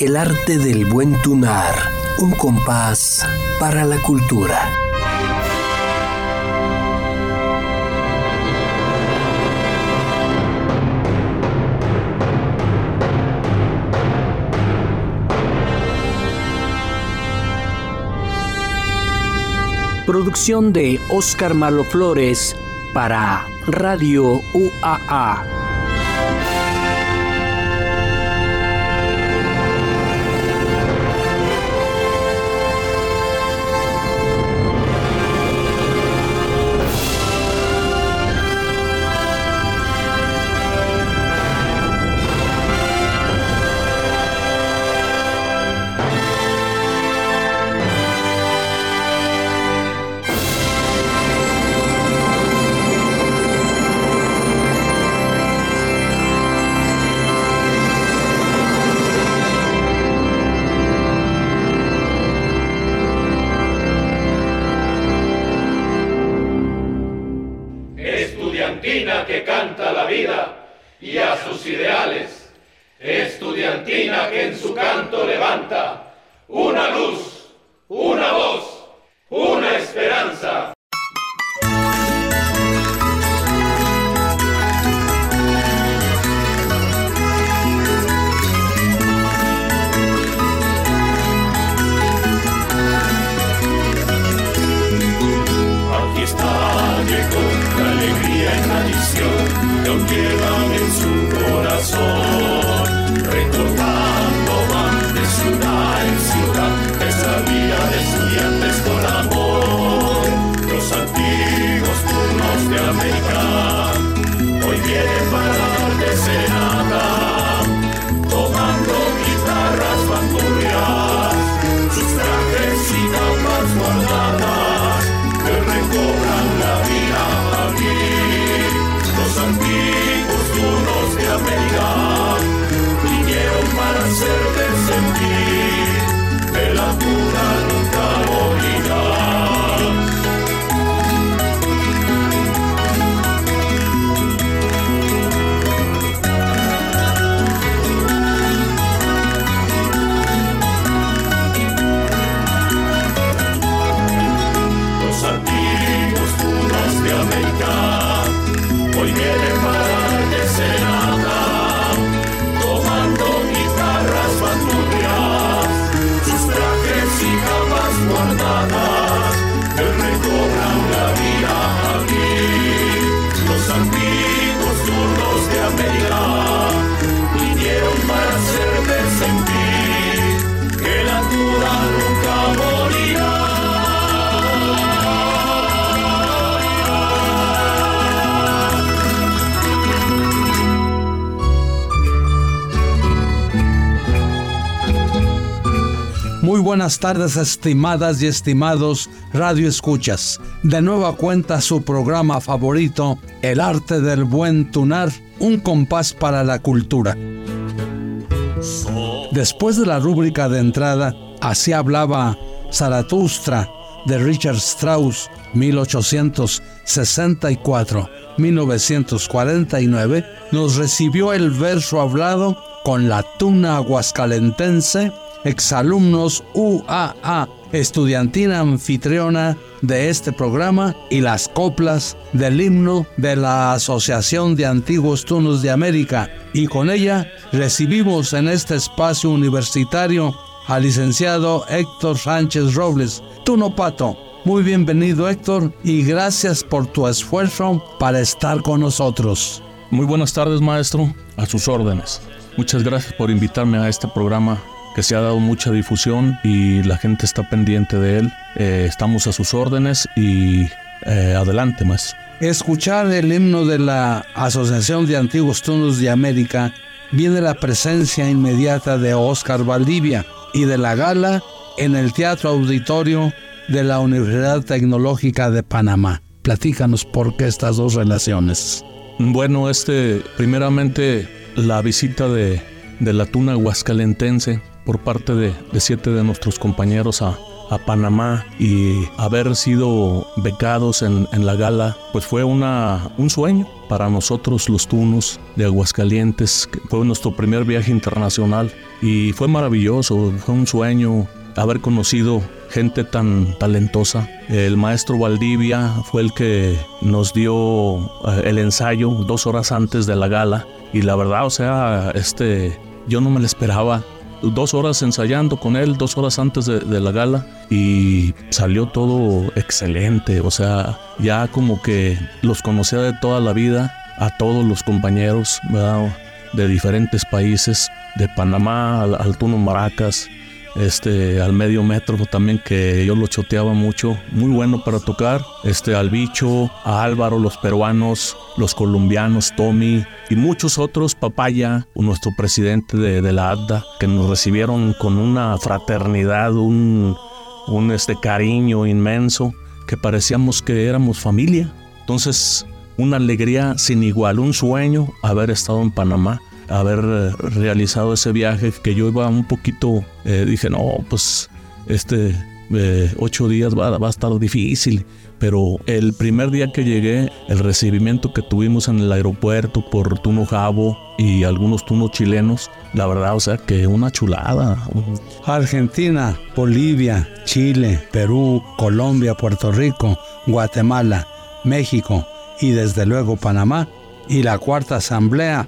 El arte del buen tunar, un compás para la cultura. Producción de Oscar Malo Flores para Radio UAA. ideales, estudiantina que en su canto levanta una luz buenas tardes estimadas y estimados Radio Escuchas. De nueva cuenta su programa favorito, El arte del buen tunar, un compás para la cultura. Después de la rúbrica de entrada, así hablaba Zaratustra de Richard Strauss, 1864-1949, nos recibió el verso hablado con la tuna aguascalentense exalumnos UAA, estudiantina anfitriona de este programa y las coplas del himno de la Asociación de Antiguos Tunos de América. Y con ella recibimos en este espacio universitario al licenciado Héctor Sánchez Robles, Tuno Pato. Muy bienvenido Héctor y gracias por tu esfuerzo para estar con nosotros. Muy buenas tardes maestro, a sus órdenes. Muchas gracias por invitarme a este programa que se ha dado mucha difusión y la gente está pendiente de él. Eh, estamos a sus órdenes y eh, adelante más. Escuchar el himno de la Asociación de Antiguos Tunos de América viene la presencia inmediata de Oscar Valdivia y de la gala en el Teatro Auditorio de la Universidad Tecnológica de Panamá. Platícanos por qué estas dos relaciones. Bueno, este, primeramente la visita de, de la tuna huascalentense por parte de, siete de nuestros compañeros a, Panamá y haber sido becados en, en la gala, pues fue una, un sueño para nosotros los tunos de Aguascalientes. Fue nuestro primer viaje internacional y fue maravilloso, fue un sueño haber conocido gente tan talentosa. El maestro Valdivia fue el que nos dio eh, el ensayo dos horas antes de la gala y la verdad, o sea, este, yo no me lo esperaba. Dos horas ensayando con él, dos horas antes de, la gala y salió todo excelente. O sea, ya como que los conocía de toda la vida, a todos los compañeros, de diferentes países, de Panamá al, al Tuno Maracas, este al medio metro también que yo lo choteaba mucho, muy bueno para tocar, este al bicho, a Álvaro, los peruanos, los colombianos, Tommy y muchos otros, Papaya, nuestro presidente de, de la ADA, que nos recibieron con una fraternidad, un, un este cariño inmenso, que parecíamos que éramos familia. Entonces, una alegría sin igual, un sueño haber estado en Panamá haber eh, realizado ese viaje que yo iba un poquito, eh, dije, no, pues este eh, ocho días va, va, a estar difícil. Pero el primer día que llegué, el recibimiento que tuvimos en el aeropuerto por Tuno Jabo y algunos tunos chilenos, la verdad, o sea, que una chulada. Argentina, Bolivia, Chile, Perú, Colombia, Puerto Rico, Guatemala, México y desde luego Panamá y la cuarta asamblea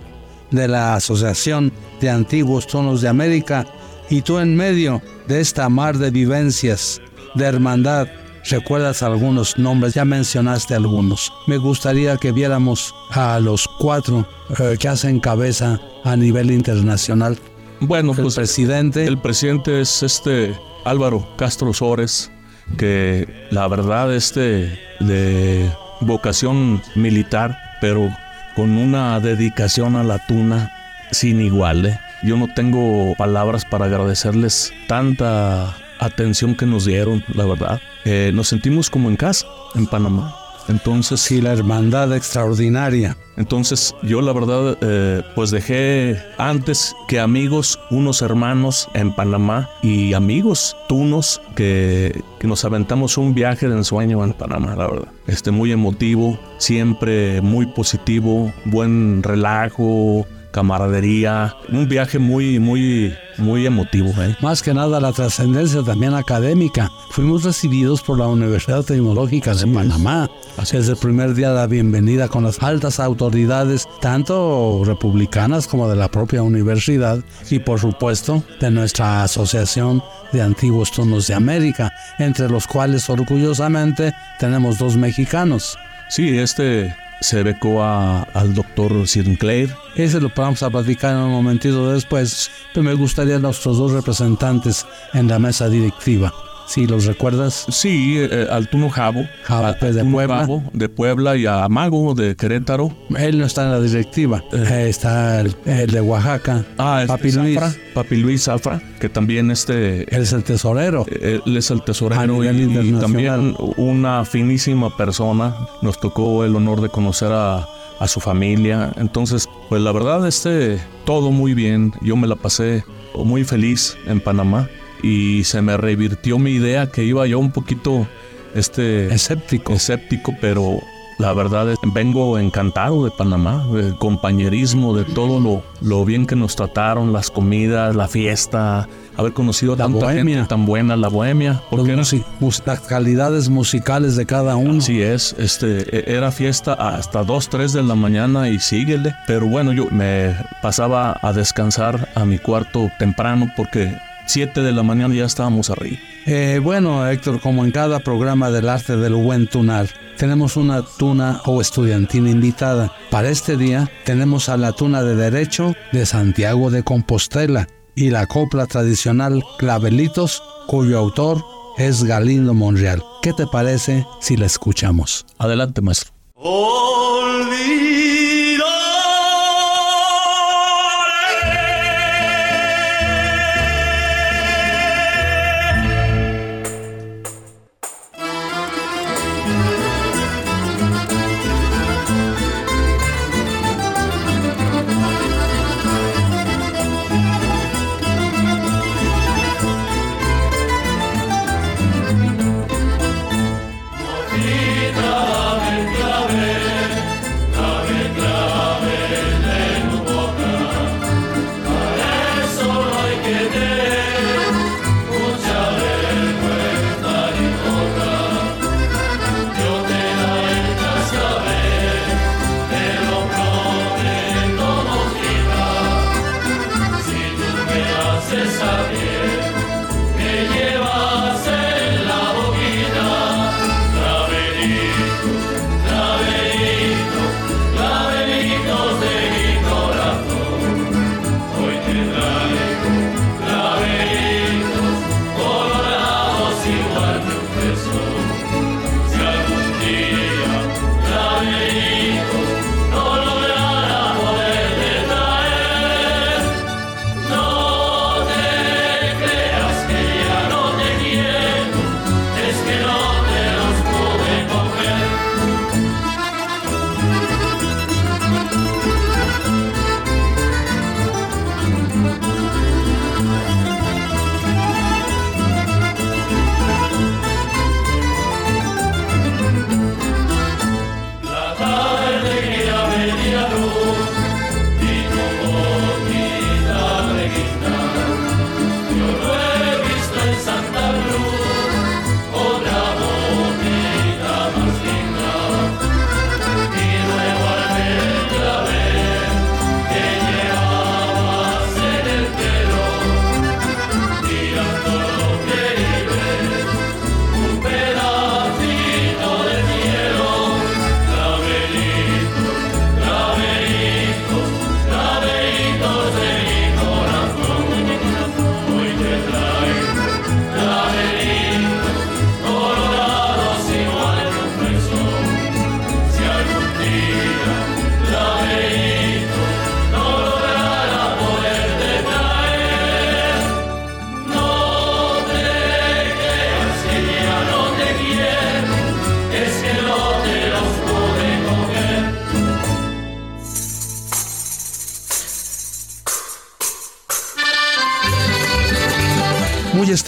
de la Asociación de Antiguos Tonos de América y tú en medio de esta mar de vivencias, de hermandad, recuerdas algunos nombres, ya mencionaste algunos. Me gustaría que viéramos a los cuatro eh, que hacen cabeza a nivel internacional. Bueno, el pues presidente. El presidente es este Álvaro Castro Sores, que la verdad este de vocación militar, pero con una dedicación a la tuna sin igual. ¿eh? Yo no tengo palabras para agradecerles tanta atención que nos dieron, la verdad. Eh, nos sentimos como en casa, en Panamá. Entonces, sí, la hermandad extraordinaria. Entonces, yo la verdad, eh, pues dejé antes que amigos, unos hermanos en Panamá y amigos tunos que, que nos aventamos un viaje de ensueño en Panamá, la verdad. Este, muy emotivo, siempre muy positivo, buen relajo, camaradería, un viaje muy, muy, muy emotivo. ¿eh? Más que nada la trascendencia también académica. Fuimos recibidos por la Universidad Tecnológica de Panamá. Así Desde el primer día de la bienvenida con las altas autoridades, tanto republicanas como de la propia universidad y por supuesto de nuestra Asociación de Antiguos Tonos de América, entre los cuales orgullosamente tenemos dos mexicanos. Sí, este se becó a, al doctor Sinclair. Ese lo vamos a platicar en un momentito después, pero me gustaría nuestros dos representantes en la mesa directiva. Si los recuerdas. Sí, eh, al Tuno Jabo, Jabo, a- pues, de Tuno Puebla. Jabo, de Puebla y a Mago de Querétaro. Él no está en la directiva. Eh, está el, el de Oaxaca. Ah, este Papi Luis. Zafra, Papi Luis Zafra, que también este Él es el tesorero. Él es el tesorero y, y también una finísima persona. Nos tocó el honor de conocer a, a su familia. Entonces, pues la verdad, este, todo muy bien. Yo me la pasé muy feliz en Panamá y se me revirtió mi idea que iba yo un poquito, este, Escéptico. escéptico, pero la verdad es vengo encantado de Panamá, del compañerismo, de todo lo, lo bien que nos trataron, las comidas, la fiesta, haber conocido La tanta bohemia. gente tan buena, la bohemia, porque las calidades musicales de cada uno. así es, este, e- era fiesta hasta 2, 3 de la mañana y síguele, pero bueno, yo me pasaba a descansar a mi cuarto temprano porque 7 de la mañana ya estábamos arriba. Eh, bueno, Héctor, como en cada programa del arte del buen tunar, tenemos una tuna o estudiantina invitada. Para este día tenemos a la tuna de Derecho de Santiago de Compostela y la copla tradicional Clavelitos, cuyo autor es Galindo Monreal. ¿Qué te parece si la escuchamos? Adelante, maestro. Olvidaré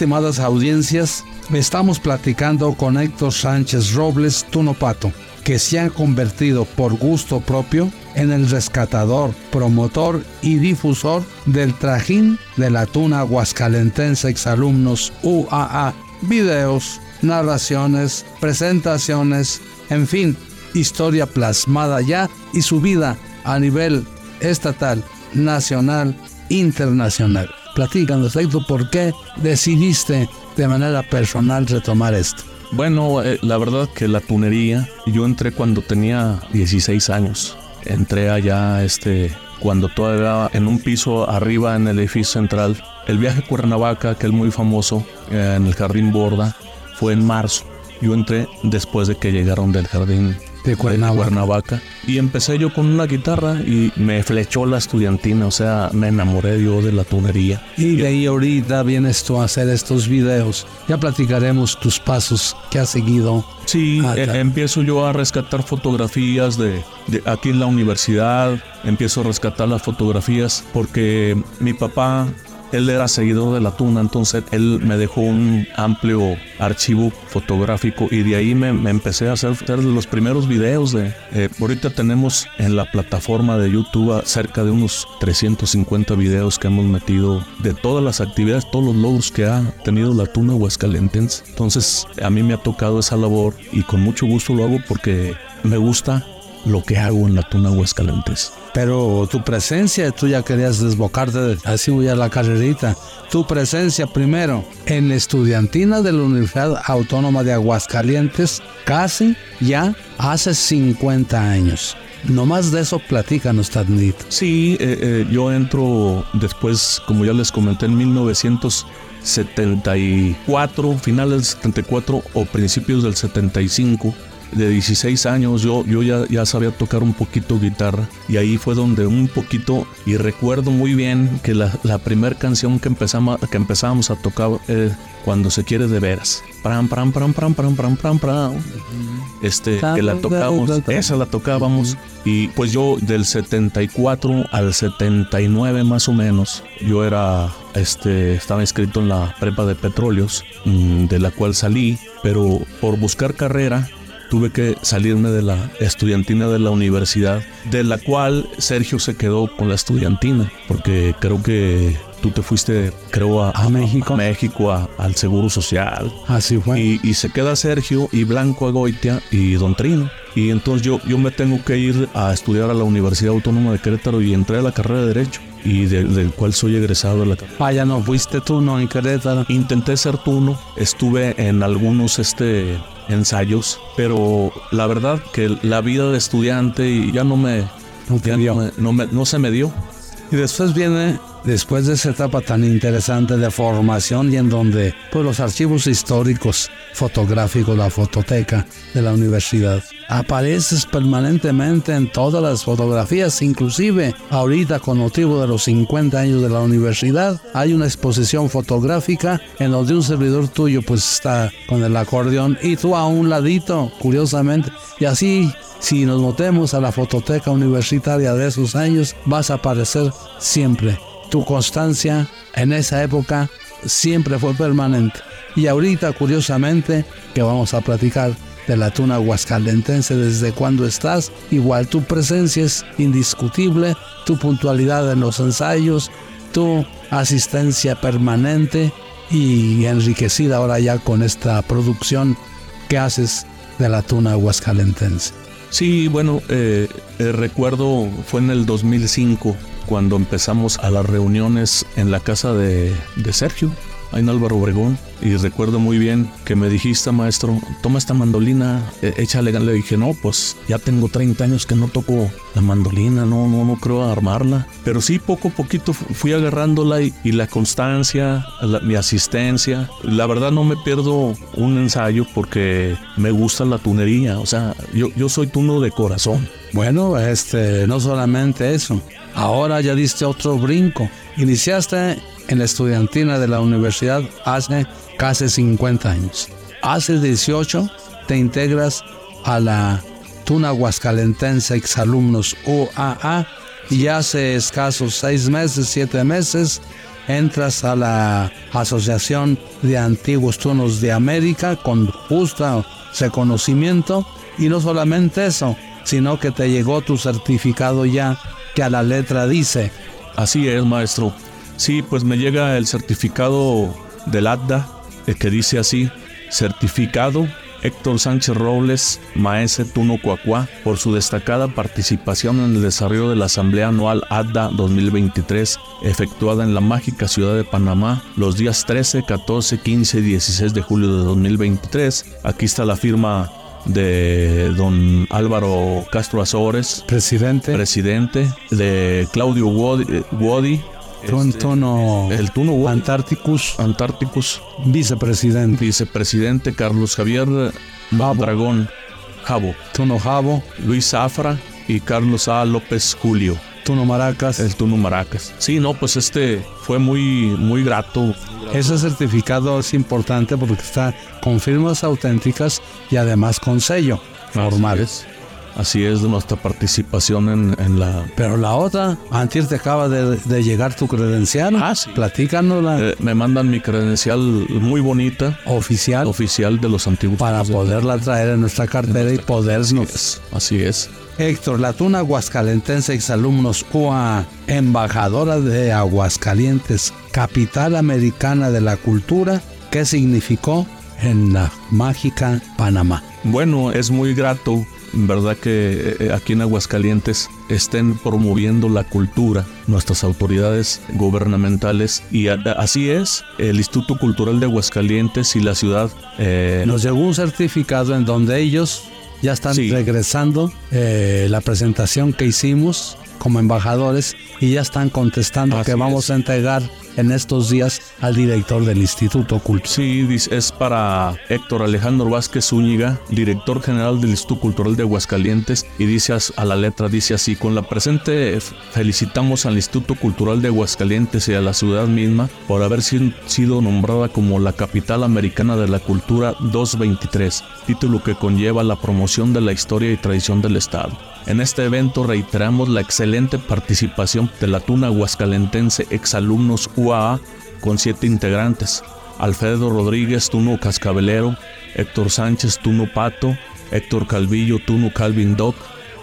estimadas audiencias, estamos platicando con Héctor Sánchez Robles Tunopato, que se ha convertido por gusto propio en el rescatador, promotor y difusor del trajín de la tuna aguascalentense exalumnos UAA. Videos, narraciones, presentaciones, en fin, historia plasmada ya y subida a nivel estatal, nacional, internacional. Platícanos, Héctor, ¿por qué decidiste de manera personal retomar esto? Bueno, eh, la verdad que la tunería, yo entré cuando tenía 16 años. Entré allá este, cuando todavía en un piso arriba en el edificio central. El viaje a Cuernavaca, que es muy famoso, eh, en el Jardín Borda, fue en marzo. Yo entré después de que llegaron del Jardín de Cuernavaca. Y empecé yo con una guitarra y me flechó la estudiantina, o sea, me enamoré yo de la tunería. Y de ahí ahorita vienes tú a hacer estos videos. Ya platicaremos tus pasos que has seguido. Sí, ah, eh, empiezo yo a rescatar fotografías de, de aquí en la universidad, empiezo a rescatar las fotografías porque mi papá él era seguidor de la tuna, entonces él me dejó un amplio archivo fotográfico y de ahí me, empecé a hacer, los primeros videos de... Eh, ahorita tenemos en la plataforma de YouTube cerca de unos 350 videos que hemos metido de todas las actividades, todos los logros que ha tenido la tuna huascalentense. Entonces a mí me ha tocado esa labor y con mucho gusto lo hago porque me gusta lo que hago en la tuna Huescalentes. Pero tu presencia, tú ya querías desbocarte, así voy a la carrerita. Tu presencia primero en la estudiantina de la Universidad Autónoma de Aguascalientes, casi ya hace 50 años. No más de eso platícanos, Tadnito. Sí, eh, eh, yo entro después, como ya les comenté, en 1974, finales del 74 o principios del 75 de 16 años yo, yo ya, ya sabía tocar un poquito guitarra y ahí fue donde un poquito y recuerdo muy bien que la, la primera canción que empezamos, que empezábamos a tocar eh, cuando se quiere de veras. Pram, pram, pram, pram, pram, pram, pram, pram. Este, que la tocábamos, esa la tocábamos. Y pues yo del 74 al 79 más o menos, yo era, este, estaba inscrito en la prepa de petróleos, mm, de la cual salí, pero por buscar carrera, tuve que salirme de la estudiantina de la universidad, de la cual Sergio se quedó con la estudiantina, porque creo que tú te fuiste, creo, a, México, México al Seguro Social. Así fue. Y, se queda Sergio y Blanco Agoitia y Don Trino. Y entonces yo, yo me tengo que ir a estudiar a la Universidad Autónoma de Querétaro y entré a la carrera de Derecho y del cual soy egresado de la carrera. Ah, ya no fuiste tú, no, en Querétaro. Intenté ser turno, estuve en algunos este, ensayos, pero la verdad que la vida de estudiante ya no me, no, me, no se me dio. Y después viene después de esa etapa tan interesante de formación y en donde pues, los archivos históricos fotográficos, la fototeca de la universidad, apareces permanentemente en todas las fotografías, inclusive ahorita con motivo de los 50 años de la universidad, hay una exposición fotográfica en donde un servidor tuyo pues está con el acordeón y tú a un ladito, curiosamente, y así si nos notemos a la fototeca universitaria de esos años, vas a aparecer siempre tu constancia en esa época siempre fue permanente. Y ahorita, curiosamente, que vamos a platicar de la tuna huascalentense desde cuando estás, igual tu presencia es indiscutible, tu puntualidad en los ensayos, tu asistencia permanente y enriquecida ahora ya con esta producción que haces de la tuna huascalentense. Sí, bueno, eh, eh, recuerdo fue en el 2005 cuando empezamos a las reuniones en la casa de, de Sergio, en Álvaro Obregón. Y recuerdo muy bien que me dijiste, maestro, toma esta mandolina, e, échale. Le dije, no, pues ya tengo 30 años que no toco la mandolina, no, no, no creo armarla. Pero sí, poco a poquito fui agarrándola y, la constancia, mi asistencia. La verdad no me pierdo un ensayo porque me gusta la tunería. O sea, yo, yo soy tuno de corazón. Bueno, este, no solamente eso. Ahora ya diste otro brinco. Iniciaste en la estudiantina de la universidad hace casi 50 años. Hace 18 te integras a la Tuna Huascalentense Exalumnos UAA y hace escasos seis meses, siete meses, entras a la Asociación de Antiguos Tunos de América con justo reconocimiento y no solamente eso, sino que te llegó tu certificado ya que a la letra dice. Así es, maestro. Sí, pues me llega el certificado del ADDA, el que dice así, certificado Héctor Sánchez Robles, maese Tuno Cuacuá, por su destacada participación en el desarrollo de la Asamblea Anual ADDA 2023, efectuada en la mágica ciudad de Panamá los días 13, 14, 15 y 16 de julio de 2023. Aquí está la firma de don Álvaro Castro Azores, presidente, presidente de Claudio Wodi, este, tono el Tuno Antárticus. Antárticus. Vicepresidente. Vicepresidente Carlos Javier Dragón Jabo. Tuno Jabo. Luis Zafra y Carlos A. López Julio. Tuno Maracas. El Tuno Maracas. Sí, no, pues este fue muy, muy grato. Ese certificado es importante porque está con firmas auténticas y además con sello normales. Así es de nuestra participación en, la... Pero la otra, antes te acaba de, llegar tu credencial. Ah, sí. Platícanosla. Eh, me mandan mi credencial muy bonita. Oficial. Oficial de los antiguos. Para poderla traer en nuestra cartera y podernos... Así es. Héctor Latuna, Aguascalentense, exalumnos UA, embajadora de Aguascalientes, capital americana de la cultura, ¿qué significó en la mágica Panamá? Bueno, es muy grato verdad que eh, aquí en Aguascalientes estén promoviendo la cultura, nuestras autoridades gubernamentales y así es, el Instituto Cultural de Aguascalientes y la ciudad. Eh, Nos llegó un certificado en donde ellos ya están regresando eh, la presentación que hicimos como embajadores y ya están contestando que vamos a entregar en estos días al director del Instituto Cultural. Sí, es para Héctor Alejandro Vázquez Zúñiga, director general del Instituto Cultural de Aguascalientes, y dice a la letra, dice así, con la presente felicitamos al Instituto Cultural de Aguascalientes y a la ciudad misma por haber sido nombrada como la capital americana de la cultura 223, título que conlleva la promoción de la historia y tradición del Estado. En este evento reiteramos la excelente participación de la Tuna Aguascalentense exalumnos Con siete integrantes. Alfredo Rodríguez, Tuno Cascabelero, Héctor Sánchez, Tuno Pato, Héctor Calvillo, Tuno Calvin Doc,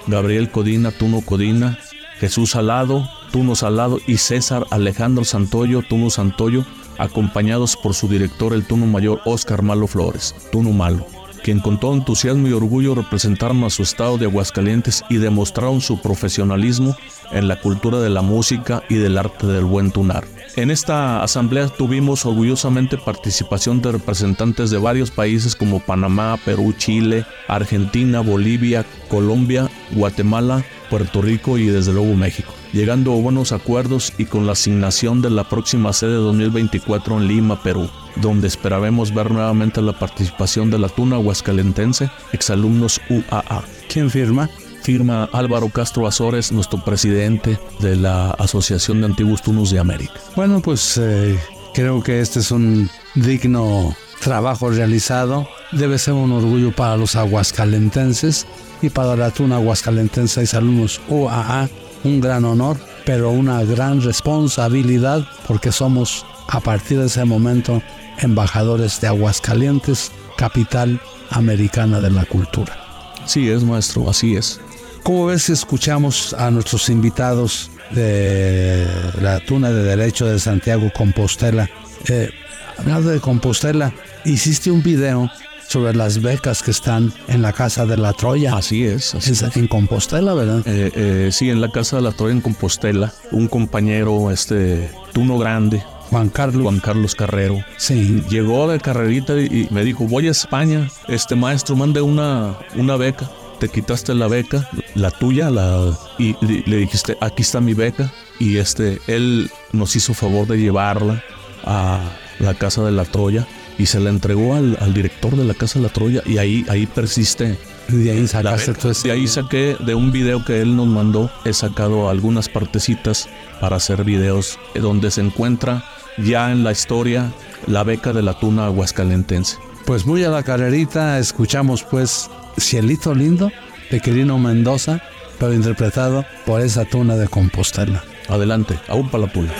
Gabriel Codina, Tuno Codina, Jesús Salado, Tuno Salado. Y César Alejandro Santoyo, Tuno Santoyo, acompañados por su director el Tuno Mayor Oscar Malo Flores, Tuno Malo quien con todo entusiasmo y orgullo representaron a su estado de Aguascalientes y demostraron su profesionalismo en la cultura de la música y del arte del buen tunar. En esta asamblea tuvimos orgullosamente participación de representantes de varios países como Panamá, Perú, Chile, Argentina, Bolivia, Colombia, Guatemala, Puerto Rico y desde luego México, llegando a buenos acuerdos y con la asignación de la próxima sede 2024 en Lima, Perú donde esperaremos ver nuevamente la participación de la Tuna Huascalentense, exalumnos UAA. ¿Quién firma? Firma Álvaro Castro Azores, nuestro presidente de la Asociación de Antiguos Tunos de América. Bueno, pues eh, creo que este es un digno trabajo realizado. Debe ser un orgullo para los aguascalentenses y para la Tuna Aguascalentense y alumnos UAA. Un gran honor, pero una gran responsabilidad porque somos a partir de ese momento embajadores de Aguascalientes, capital americana de la cultura. Sí es, maestro, así es. ¿Cómo ves si escuchamos a nuestros invitados de la Tuna de Derecho de Santiago Compostela? Eh, hablando de Compostela, hiciste un video sobre las becas que están en la Casa de la Troya. Así es. Así es, En Compostela, ¿verdad? Eh, eh, sí, en la Casa de la Troya en Compostela. Un compañero, este, Tuno Grande, Juan Carlos. Juan Carlos Carrero. Sí. Llegó de carrerita y me dijo, voy a España, este maestro, mande una, una beca. Te quitaste la beca, la tuya, la, y le dijiste, aquí está mi beca. Y este, él nos hizo favor de llevarla a la casa de la Troya y se la entregó al, director de la casa de la Troya y ahí, ahí persiste de ahí sacaste De ahí saqué de un video que él nos mandó, he sacado algunas partecitas para hacer videos donde se encuentra ya en la historia la beca de la tuna aguascalentense. Pues muy a la carrerita escuchamos pues Cielito Lindo de Quirino Mendoza pero interpretado por esa tuna de Compostela. Adelante, aún para la tuna.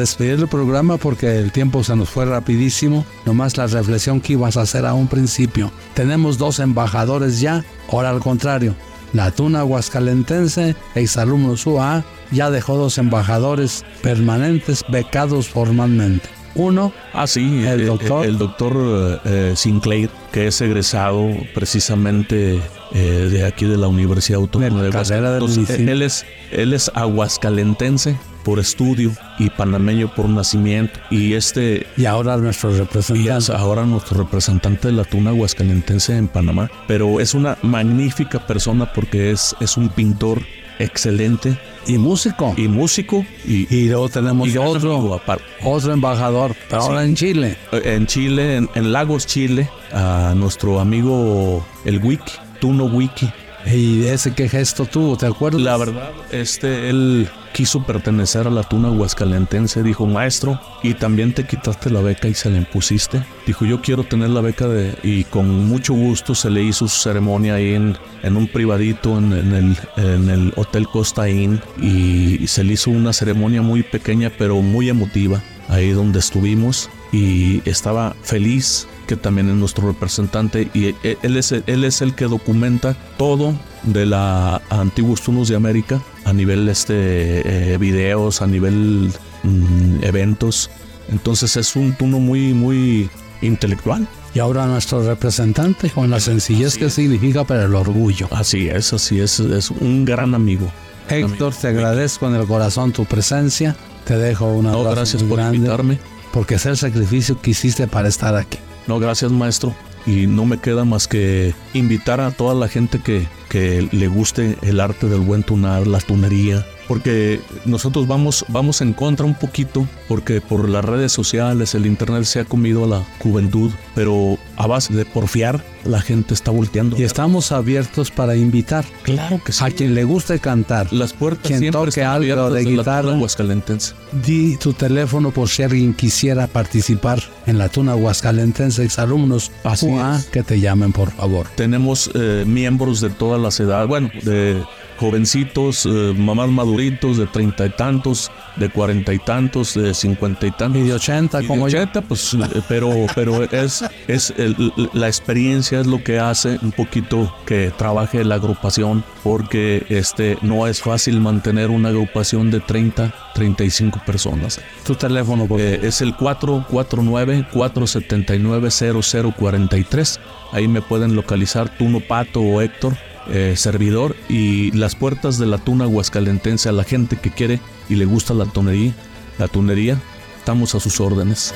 Despedir el programa porque el tiempo se nos fue rapidísimo. Nomás la reflexión que ibas a hacer a un principio. Tenemos dos embajadores ya, ahora al contrario. La Tuna Aguascalentense, exalumnos UA, ya dejó dos embajadores permanentes becados formalmente. Uno, ah, sí, el, doctor, el, doctor eh, Sinclair, que es egresado precisamente eh, de aquí de la Universidad Autónoma de, de Él es, él es aguascalentense, por estudio y panameño por nacimiento. Y este. Y ahora nuestro representante. ahora nuestro representante de la tuna huascalentense en Panamá. Pero es una magnífica persona porque es, es un pintor excelente. Y músico. Y músico. Y, luego tenemos otro, otro embajador, pero ahora en Chile. Eh, en Chile, en, Lagos, Chile, a nuestro amigo el Wiki, Tuno Wiki. ¿Y ese qué gesto tuvo? ¿Te acuerdas? La verdad, este, él quiso pertenecer a la tuna huascalentense, dijo maestro, y también te quitaste la beca y se la impusiste. Dijo yo quiero tener la beca de... y con mucho gusto se le hizo su ceremonia ahí en, en un privadito en, el, en el Hotel Costa Inn y, se le hizo una ceremonia muy pequeña pero muy emotiva ahí donde estuvimos y estaba feliz que también es nuestro representante y e, él es, él es el que documenta todo de la Antiguos Tunos de América a nivel este eh, videos, a nivel mm, eventos. Entonces es un tuno muy muy intelectual. Y ahora nuestro representante con la sencillez que significa para el orgullo. Así es, así es, es un gran amigo. Héctor, te agradezco en el corazón tu presencia. Te dejo una no, gracias por invitarme. Porque es el sacrificio que hiciste para estar aquí. No, gracias maestro. Y no me queda más que invitar a toda la gente que, que le guste el arte del buen tunar, la tunería, porque nosotros vamos, vamos en contra un poquito, porque por las redes sociales, el internet se ha comido a la juventud, pero a base de porfiar, la gente está volteando. Y estamos abiertos para invitar. Claro que sí. A quien le guste cantar. Las puertas quien siempre toque están algo de guitarra. Aguascalentense. Di tu teléfono por si alguien quisiera participar en la Tuna Aguascalentense, exalumnos Así UA, es. que te llamen, por favor. Tenemos eh, miembros de todas las edades, bueno, de jovencitos, eh, mamás maduritos de treinta y tantos, de cuarenta y tantos, de cincuenta y tantos. Y de 80, Y de como yo. 80, pues, eh, pero, pero es, es el- la experiencia es lo que hace un poquito que trabaje la agrupación, porque este no es fácil mantener una agrupación de 30, 35 personas. Tu teléfono, Eh, es el 449-479-0043. Ahí me pueden localizar Tuno Pato o Héctor, eh, servidor, y las puertas de la Tuna Aguascalentense a la gente que quiere y le gusta la tonería, la tunería, estamos a sus órdenes.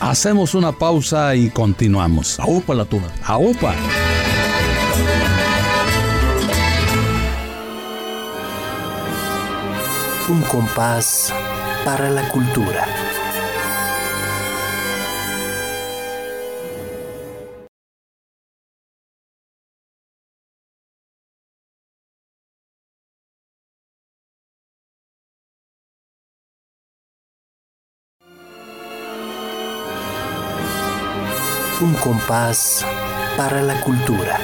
Hacemos una pausa y continuamos. Aupa la tuna. ¡Aupa! Un compás para la cultura. Compás para la cultura.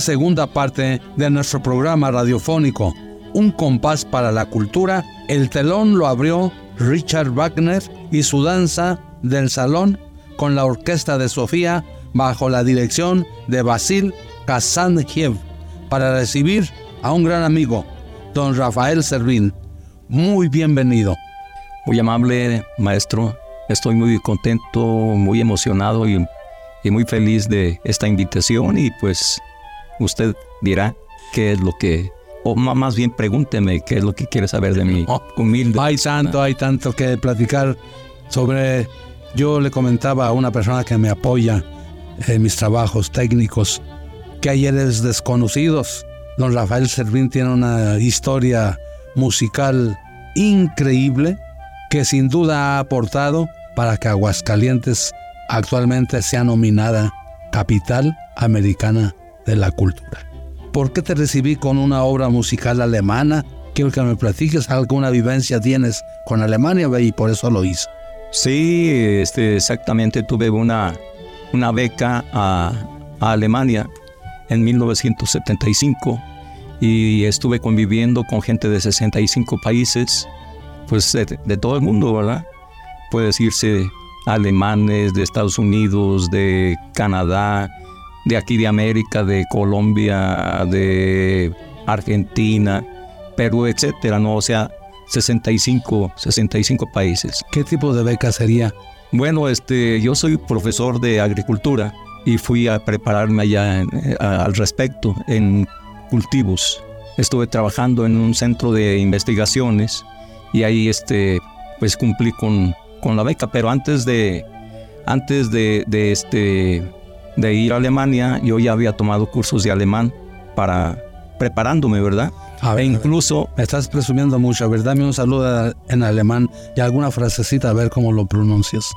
Segunda parte de nuestro programa radiofónico, Un compás para la cultura, el telón lo abrió Richard Wagner y su danza del salón con la orquesta de Sofía bajo la dirección de Basil Kazanjev para recibir a un gran amigo, don Rafael Servín. Muy bienvenido. Muy amable, maestro. Estoy muy contento, muy emocionado y muy feliz de esta invitación y pues usted dirá qué es lo que, o más bien pregúnteme qué es lo que quiere saber de Oh, humilde. Hay tanto, hay tanto que platicar sobre... Yo le comentaba a una persona que me apoya en mis trabajos técnicos que hay eres desconocidos. Don Rafael Servín tiene una historia musical increíble que sin duda ha aportado para que Aguascalientes actualmente sea nominada Capital Americana de la cultura. ¿Por qué te recibí con una obra musical alemana? Quiero que me platiques alguna vivencia tienes con Alemania y por eso lo hice. Sí, este, exactamente tuve una, una beca a, Alemania en 1975 y estuve conviviendo con gente de 65 países, pues de, todo el mundo, ¿verdad? Puede decirse alemanes, de Estados Unidos, de Canadá, de aquí de América, de Colombia, de Argentina, Perú, etcétera, ¿no? O sea, 65, 65 países. ¿Qué tipo de beca sería? Bueno, este, yo soy profesor de agricultura y fui a prepararme allá eh, al respecto en cultivos. Estuve trabajando en un centro de investigaciones y ahí este, pues cumplí con, con la beca, pero antes de, antes de, de, este, de ir a Alemania yo ya había tomado cursos de alemán para preparándome, ¿verdad? e incluso... Me estás presumiendo mucho, a ver, dame un saludo en alemán y alguna frasecita a ver cómo lo pronuncias.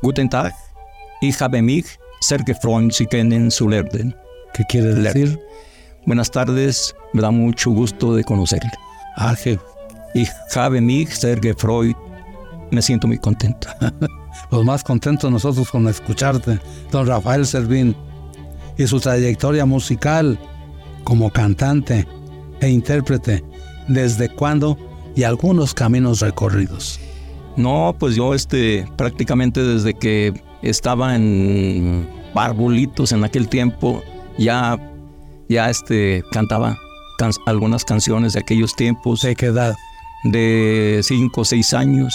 Guten Tag, ich habe mich sehr gefreut, Sie kennen zu lernen. ¿Qué quiere decir? Buenas tardes, me da mucho gusto de conocerle. Ah, Ich habe mich sehr gefreut, me siento muy contento. Los más contentos nosotros con escucharte, don Rafael Servín, y su trayectoria musical como cantante e intérprete, ¿desde cuándo y algunos caminos recorridos? No, pues yo este, prácticamente desde que estaba en Barbolitos en aquel tiempo, ya, ya este, cantaba algunas canciones de aquellos tiempos. ¿De qué edad? De cinco o seis años.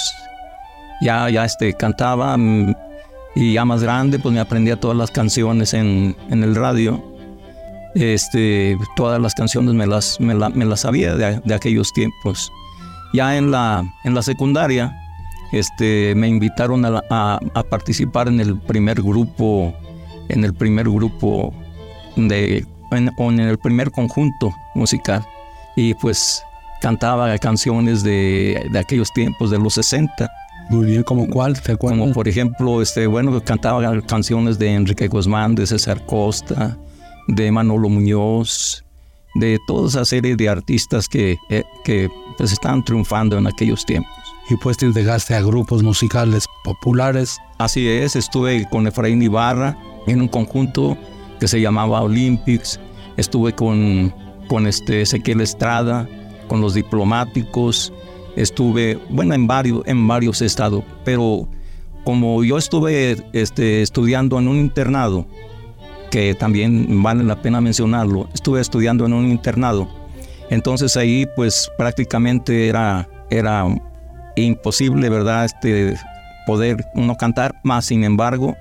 Ya, ya este, cantaba mm, y ya más grande, pues me aprendía todas las canciones en, en el radio. Este, todas las canciones me las, me, las sabía de, de, aquellos tiempos. Ya en la, en la secundaria, este, me invitaron a, participar en el primer grupo, en el primer grupo de, en, en el primer conjunto musical. Y pues cantaba canciones de, de aquellos tiempos, de los 60. Muy bien, ¿como cuál? Como por ejemplo, este, bueno, cantaba canciones de Enrique Guzmán, de César Costa, de Manolo Muñoz, de toda esa serie de artistas que, eh, que pues estaban triunfando en aquellos tiempos y pues te integraste a grupos musicales populares. Así es, estuve con Efraín Ibarra en un conjunto que se llamaba Olympics, estuve con, con este Ezequiel Estrada, con los diplomáticos, estuve, bueno, en varios, en varios estados, pero como yo estuve este, estudiando en un internado, que también vale la pena mencionarlo, estuve estudiando en un internado, entonces ahí pues prácticamente era, era imposible, ¿verdad? Este, poder uno cantar, más sin embargo,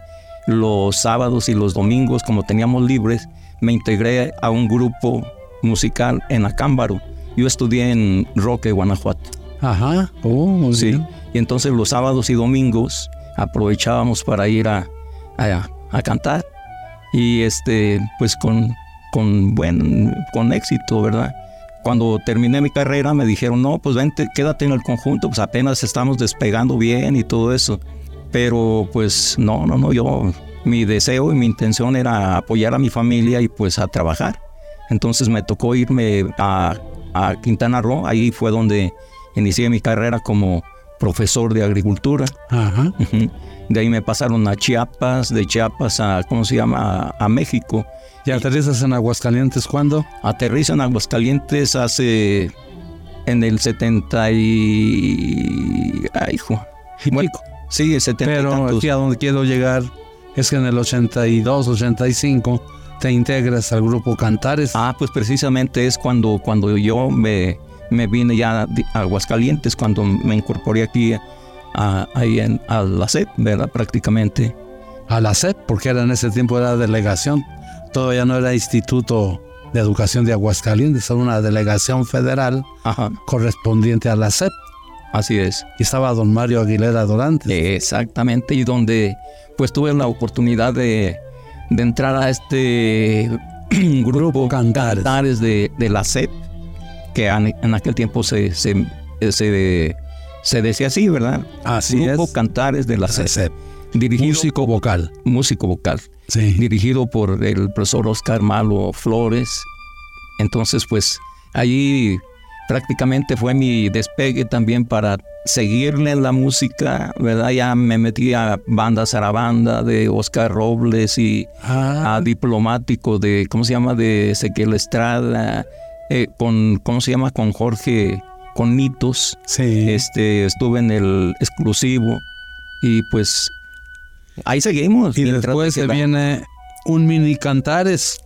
los sábados y los domingos, como teníamos libres, me integré a un grupo musical en Acámbaro. Yo estudié en Roque, Guanajuato. Ajá, oh, sí. Y entonces los sábados y domingos aprovechábamos para ir a, a, cantar. Y este, pues con, con buen, con éxito, ¿verdad? Cuando terminé mi carrera me dijeron, no, pues vente, quédate en el conjunto, pues apenas estamos despegando bien y todo eso. Pero pues no, no, no, yo, mi deseo y mi intención era apoyar a mi familia y pues a trabajar. Entonces me tocó irme a, a Quintana Roo, ahí fue donde inicié mi carrera como profesor de agricultura. Ajá. De ahí me pasaron a Chiapas, de Chiapas a, ¿cómo se llama?, a México. ¿Y aterrizas en Aguascalientes cuándo? Aterrizo en Aguascalientes hace en el 70 y... Ay, hijo. Bueno, sí, el 70 Pero aquí a donde quiero llegar es que en el 82, 85 te integras al grupo Cantares. Ah, pues precisamente es cuando, cuando yo me, me vine ya a Aguascalientes, cuando me incorporé aquí a, ahí en, a la SEP, ¿verdad? Prácticamente. A la SEP, porque era en ese tiempo era delegación todavía no era Instituto de Educación de Aguascalientes, era una delegación federal correspondiente a la SEP. Así es. Y estaba don Mario Aguilera Durante. Exactamente, y donde pues tuve la oportunidad de, entrar a este grupo Cantares, de, la SEP, que en, aquel tiempo se, se, se, decía así, ¿verdad? Así grupo Cantares de la. Dirigido, músico vocal. Músico vocal. Sí. Dirigido por el profesor Oscar Malo Flores. Entonces, pues, allí prácticamente fue mi despegue también para seguirle en la música, ¿verdad? Ya me metí a banda Zarabanda de Oscar Robles y Ah, a diplomático de, ¿cómo se llama? De Ezequiel Estrada, eh, con, ¿cómo se llama? Con Jorge, con Nitos. sí. Este, estuve en el exclusivo y pues ahí seguimos. y después se viene un mini cantares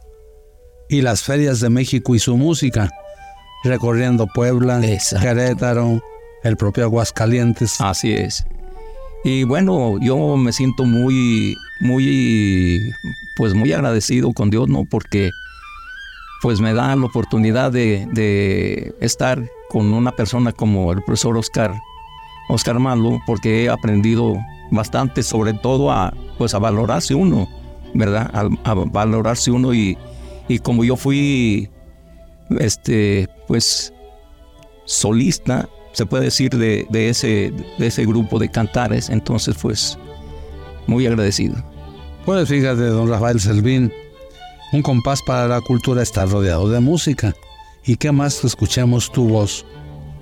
y las ferias de México y su música, recorriendo Puebla, Exacto. Querétaro, el propio Aguascalientes. Así es. Y bueno, yo me siento muy, muy, pues muy agradecido con Dios, ¿no? Porque pues me da la oportunidad de, de estar con una persona como el profesor Oscar, Oscar Malo, porque he aprendido bastante, sobre todo a, pues a valorarse uno, ¿verdad? A, valorarse uno y, y como yo fui, este, pues solista, se puede decir, de, de ese, de ese grupo de cantares. Entonces, pues, muy agradecido. Pues fíjate, don Rafael Servín, un compás para la cultura está rodeado de música. ¿Y qué más que escuchemos tu voz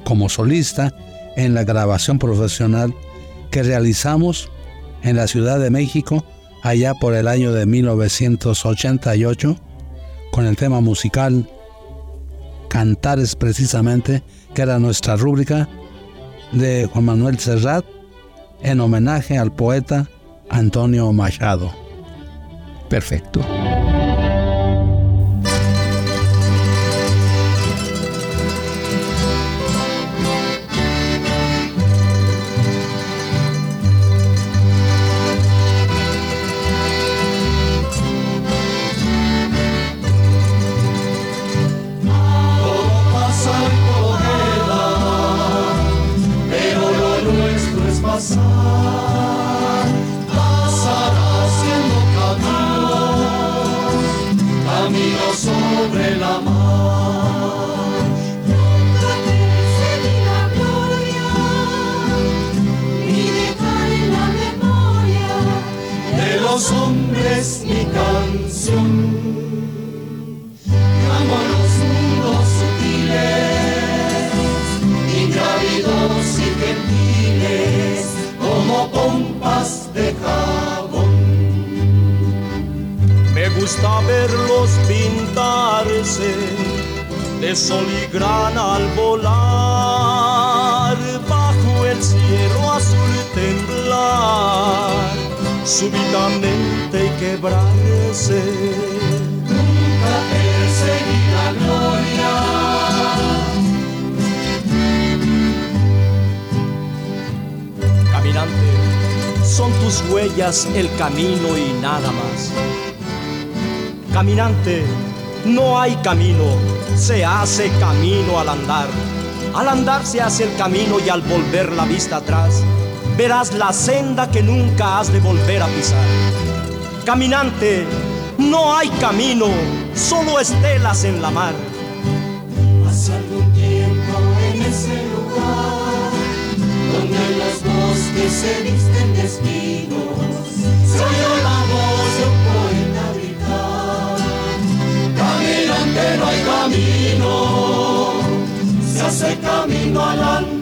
como solista en la grabación profesional que realizamos en la Ciudad de México allá por el año de 1988 con el tema musical Cantares precisamente, que era nuestra rúbrica de Juan Manuel Serrat en homenaje al poeta Antonio Machado. Perfecto. Súbitamente y quebrarse. Nunca perseguí la gloria. Caminante, son tus huellas el camino y nada más. Caminante, no hay camino, se hace camino al andar. Al andar se hace el camino y al volver la vista atrás, verás la senda que nunca has de volver a pisar. Caminante, no hay camino, solo estelas en la mar. Hace algún tiempo en ese lugar, donde los bosques se visten de espinos, se oyó la voz de un poeta gritar. Caminante, no hay camino, se hace camino al andar,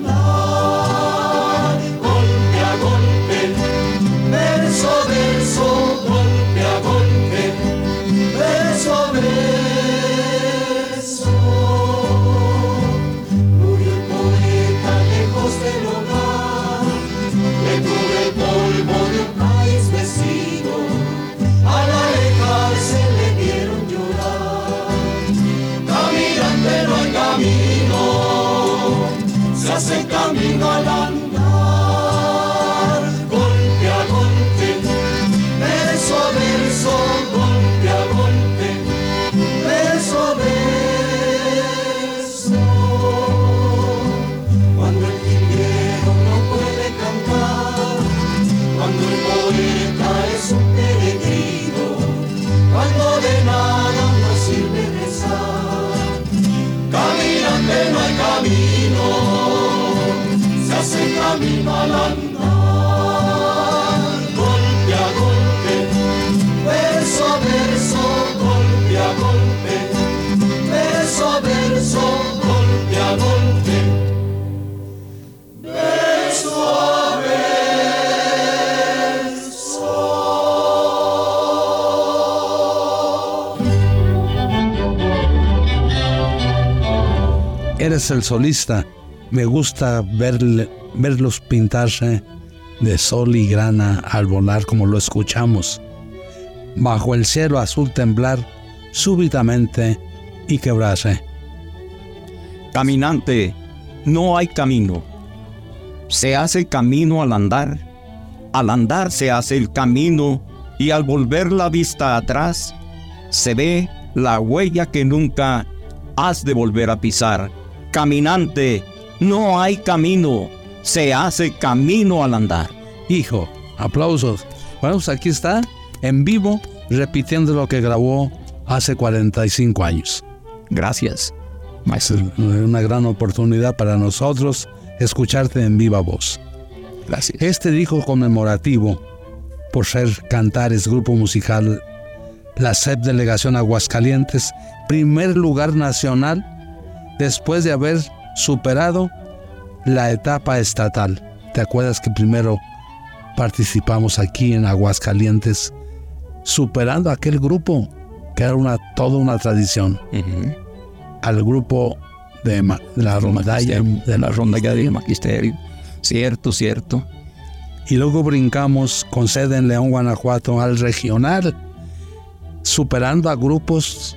eres el solista, me gusta verlos pintarse de sol y grana al volar como lo escuchamos. Bajo el cielo azul temblar súbitamente y quebrarse. Caminante, no hay camino. Se hace camino al andar. Al andar se hace el camino y al volver la vista atrás, se ve la huella que nunca has de volver a pisar. Caminante, no hay camino. Se hace camino al andar. Hijo, aplausos. Bueno, pues aquí está, en vivo, repitiendo lo que grabó hace 45 años. Gracias, Es maestro. una gran oportunidad para nosotros escucharte en viva voz. Gracias. Este disco conmemorativo, por ser Cantares Grupo Musical, la SEP Delegación Aguascalientes, primer lugar nacional después de haber superado la etapa estatal. ¿Te acuerdas que primero participamos aquí en Aguascalientes, superando aquel grupo que era una, toda una tradición, al grupo de, ma- de la rondalla de la rondalla de magisterio. Cierto, cierto. y luego brincamos con sede en León, Guanajuato, al regional, superando a grupos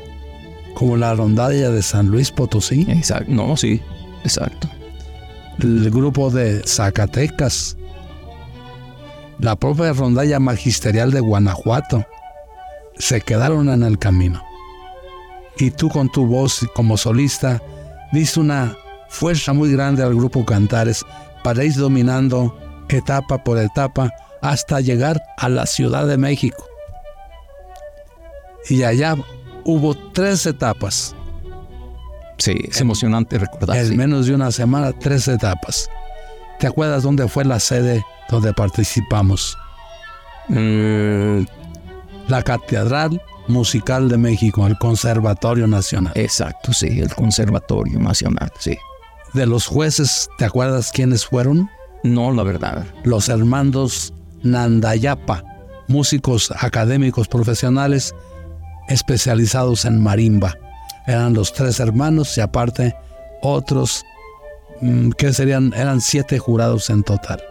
como la rondalla de San Luis Potosí, Exacto. No, sí, exacto. el grupo de Zacatecas, la propia rondalla magisterial de Guanajuato, se quedaron en el camino. Y tú con tu voz como solista diste una fuerza muy grande al grupo Cantares para ir dominando etapa por etapa hasta llegar a la Ciudad de México. Y allá hubo tres etapas, Sí, es emocionante recordar. en sí. menos de una semana, tres etapas. ¿Te acuerdas dónde fue la sede donde participamos? Mm, La Catedral Musical de México, el Conservatorio Nacional. exacto, sí, el Conservatorio Nacional, sí. De los jueces, ¿te acuerdas quiénes fueron? No, la verdad. Los hermanos Nandayapa, músicos académicos profesionales especializados en marimba. Eran los tres hermanos y aparte otros mm, que serían, eran siete jurados en total.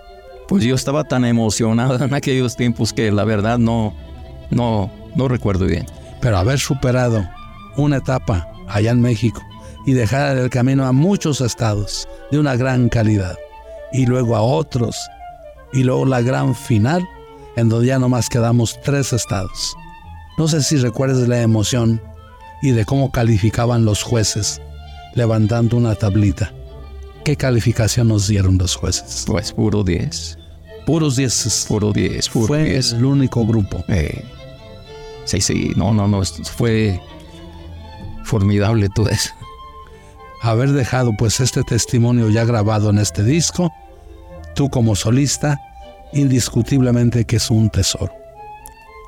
Pues yo estaba tan emocionado en aquellos tiempos que la verdad no, no, no recuerdo bien. Pero haber superado una etapa allá en México y dejar el camino a muchos estados de una gran calidad y luego a otros y luego la gran final en donde ya nomás quedamos tres estados. No sé si recuerdas la emoción y de cómo calificaban los jueces levantando una tablita. ¿Qué calificación nos dieron los jueces? Pues puro 10, Puros dieces. puro 10, puro Fue 10. el único grupo. Eh, sí, sí, no, no, no, fue formidable todo eso. haber dejado pues este testimonio ya grabado en este disco, tú como solista, indiscutiblemente que es un tesoro.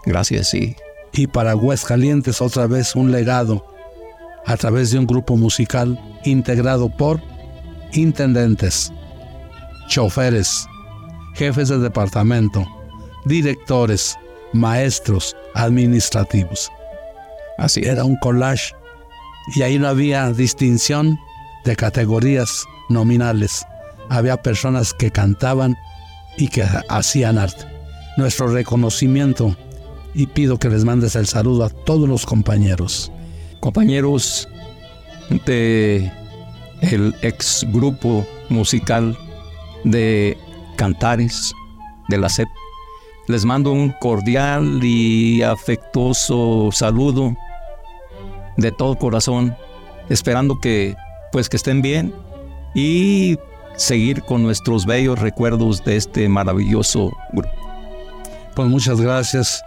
Gracias, sí. Y para Aguascalientes otra vez un legado a través de un grupo musical integrado por intendentes, choferes, jefes de departamento, directores, maestros, administrativos. Así Era un collage y ahí no había distinción de categorías nominales. Había personas que cantaban y que hacían arte. Nuestro reconocimiento y pido que les mandes el saludo a todos los compañeros. compañeros de el ex grupo musical de Cantares de la SEP. Les mando un cordial y afectuoso saludo de todo corazón, esperando que pues que estén bien y seguir con nuestros bellos recuerdos de este maravilloso grupo. Pues muchas gracias.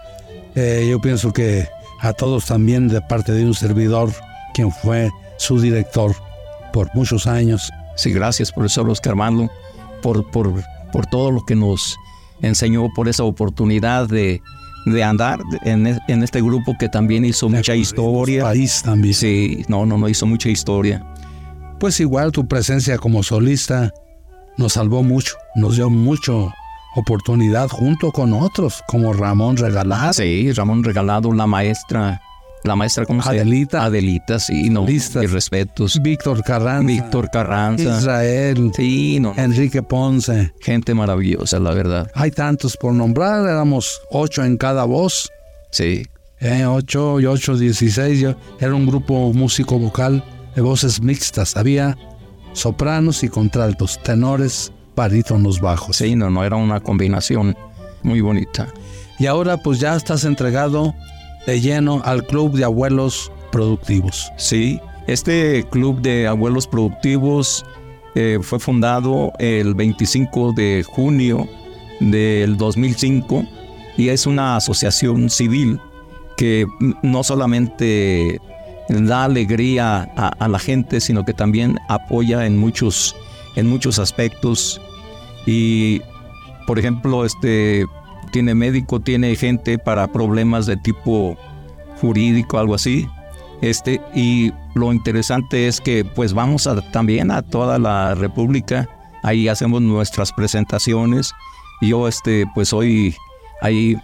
Eh, yo pienso que a todos también de parte de un servidor, quien fue su director por muchos años. Sí, gracias, profesor Oscar Armando, por, por, por todo lo que nos enseñó, por esa oportunidad de, de andar en, e- en este grupo que también hizo mucha historia. País también. Sí, no, no, no hizo mucha historia. Pues igual tu presencia como solista nos salvó mucho, nos dio mucho oportunidad junto con otros como Ramón Regalado, Sí, Ramón Regalado, la maestra la maestra, ¿cómo se llama? Adelita. Adelita, sí, no. Listas. Mis respetos. Víctor Carranza, Víctor Carranza. Israel, Sí, no. Enrique Ponce. Gente maravillosa, la verdad. Hay tantos por nombrar, éramos ocho en cada voz. Sí. Eh, 8 y 8, 16. Yo, era un grupo músico vocal de voces mixtas. Había sopranos y contraltos, tenores, barítonos bajos. Sí, no, no era una combinación muy bonita. Y ahora pues ya estás entregado de lleno al Club de Abuelos Productivos. Sí, este club de abuelos productivos eh, fue fundado el 25 de junio del 2005 y es una asociación civil que no solamente da alegría a, a la gente, sino que también apoya en muchos, en muchos aspectos. Y, por ejemplo, este tiene médico, tiene gente para problemas de tipo jurídico, algo así. Este, y lo interesante es que pues vamos a, también a toda la República, ahí hacemos nuestras presentaciones. Yo este, pues soy ahí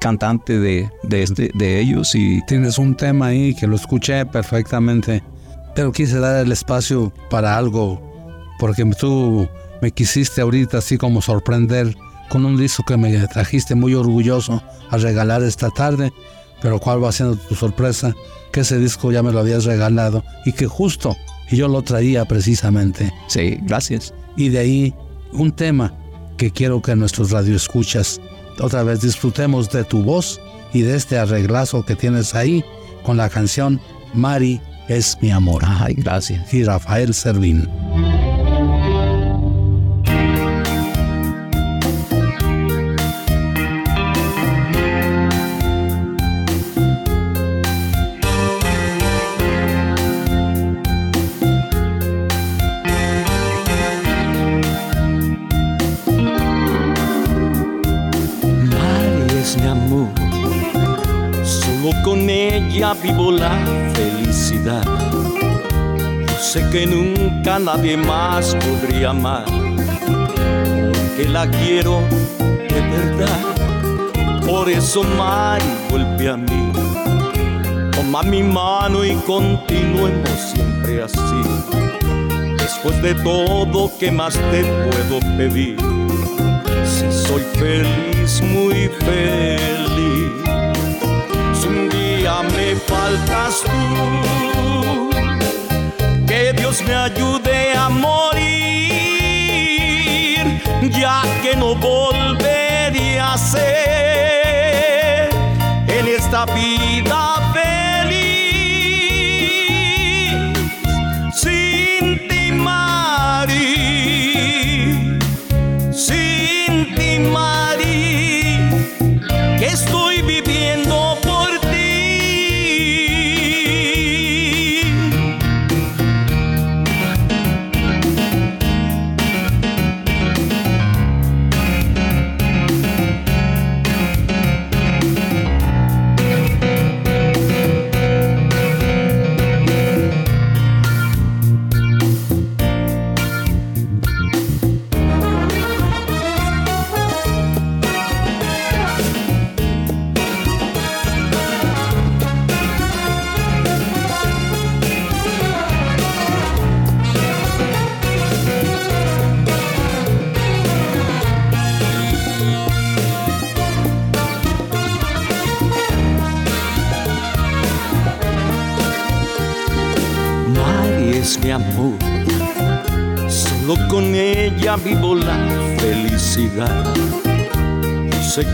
cantante de, de, este, de ellos y Tienes un tema ahí que lo escuché perfectamente, pero quise dar el espacio para algo, porque tú me quisiste ahorita así como sorprender con un disco que me trajiste muy orgulloso a regalar esta tarde, pero cuál va siendo tu sorpresa, que ese disco ya me lo habías regalado y que justo y yo lo traía precisamente. sí, gracias. Y de ahí un tema que quiero que nuestros radioescuchas otra vez disfrutemos de tu voz y de este arreglazo que tienes ahí con la canción Mari es mi amor. Ay, gracias. Y Rafael Servín. Sé que nunca nadie más podría amar, porque la quiero de verdad. Por eso Mari vuelve a mí, toma mi mano y continuemos siempre así. Después de todo, ¿qué más te puedo pedir? Si soy feliz, muy feliz. Si un día me faltas tú, me ayude a morir, ya que no volvería a ser. En esta vida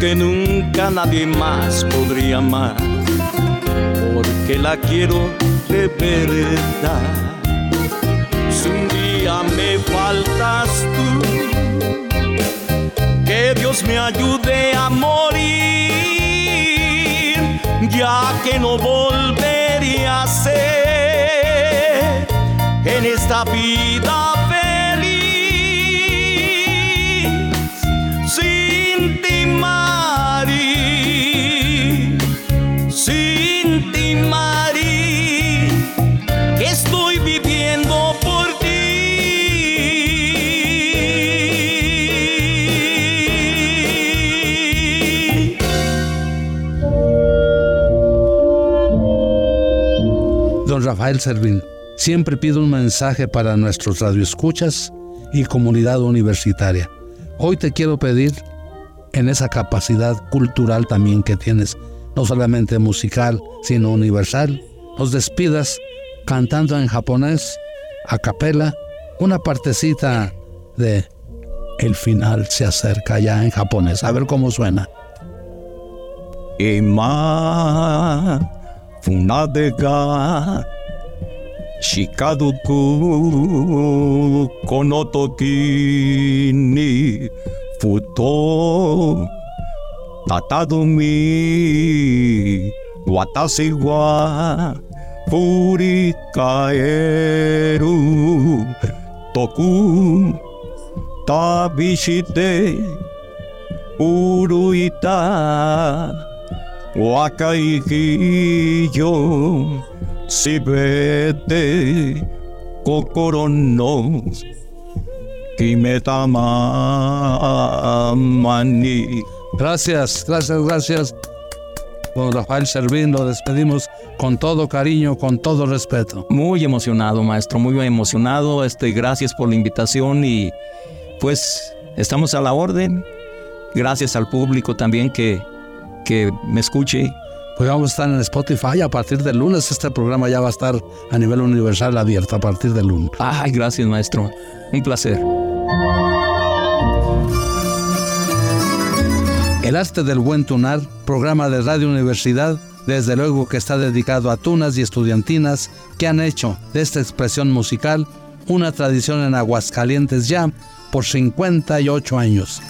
que nunca nadie más podría amar, porque la quiero de verdad. Si un día me faltas tú, que Dios me ayude a morir, ya que no volvería a ser en esta vida Rafael Servín, siempre pido un mensaje para nuestros radioescuchas y comunidad universitaria. Hoy te quiero pedir, en esa capacidad cultural también que tienes, no solamente musical, sino universal, nos despidas cantando en japonés, a capela, una partecita de El final se acerca ya en japonés. A ver cómo suena. 今 Funadega shikaduku kono toki ni futo tatadumi watashi wa furikaeru toku tabishite uruita Huacaiquillo, si vete, cocorono, quimetamani. Gracias, gracias, gracias. Don Rafael Servín, lo despedimos con todo cariño, con todo respeto. Muy emocionado, maestro, muy emocionado. Este, gracias por la invitación y pues estamos a la orden. Gracias al público también que que me escuche. Pues vamos a estar en Spotify a partir del lunes. Este programa ya va a estar a nivel universal abierto a partir del lunes. Ay, gracias, maestro. Un placer. El arte del buen tunar, programa de Radio Universidad, desde luego que está dedicado a tunas y estudiantinas que han hecho de esta expresión musical una tradición en Aguascalientes ya por 58 años.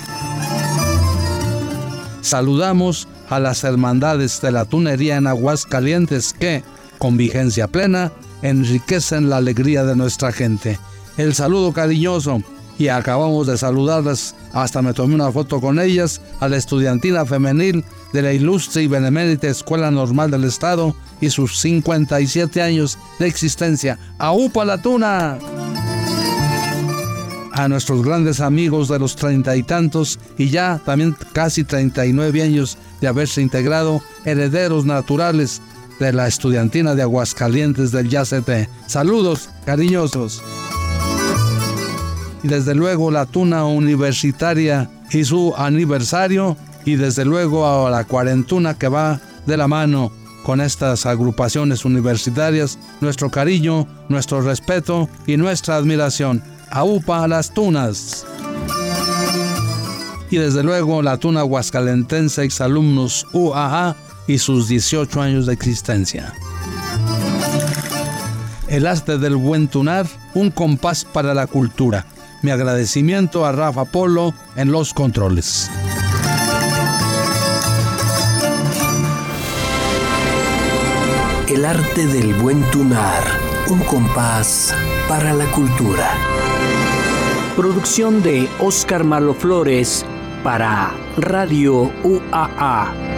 Saludamos a las hermandades de la tunería en Aguascalientes que, con vigencia plena, enriquecen la alegría de nuestra gente. El saludo cariñoso y acabamos de saludarlas, hasta me tomé una foto con ellas, a la estudiantina femenil de la ilustre y benemérita Escuela Normal del Estado y sus 57 años de existencia. ¡Aupa la tuna! A nuestros grandes amigos de los treinta y tantos y ya también casi 39 años de haberse integrado, herederos naturales de la estudiantina de Aguascalientes del YACT. Saludos cariñosos y desde luego la Tuna Universitaria y su aniversario y desde luego a la cuarentuna que va de la mano con estas agrupaciones universitarias, nuestro cariño, nuestro respeto y nuestra admiración. AUPA a las tunas. Y desde luego la Tuna Huascalentense exalumnos UAA y sus 18 años de existencia. El arte del buen tunar, un compás para la cultura. Mi agradecimiento a Rafa Polo en los controles. El arte del buen tunar, un compás para la cultura. Producción de Oscar Malo Flores para Radio UAA.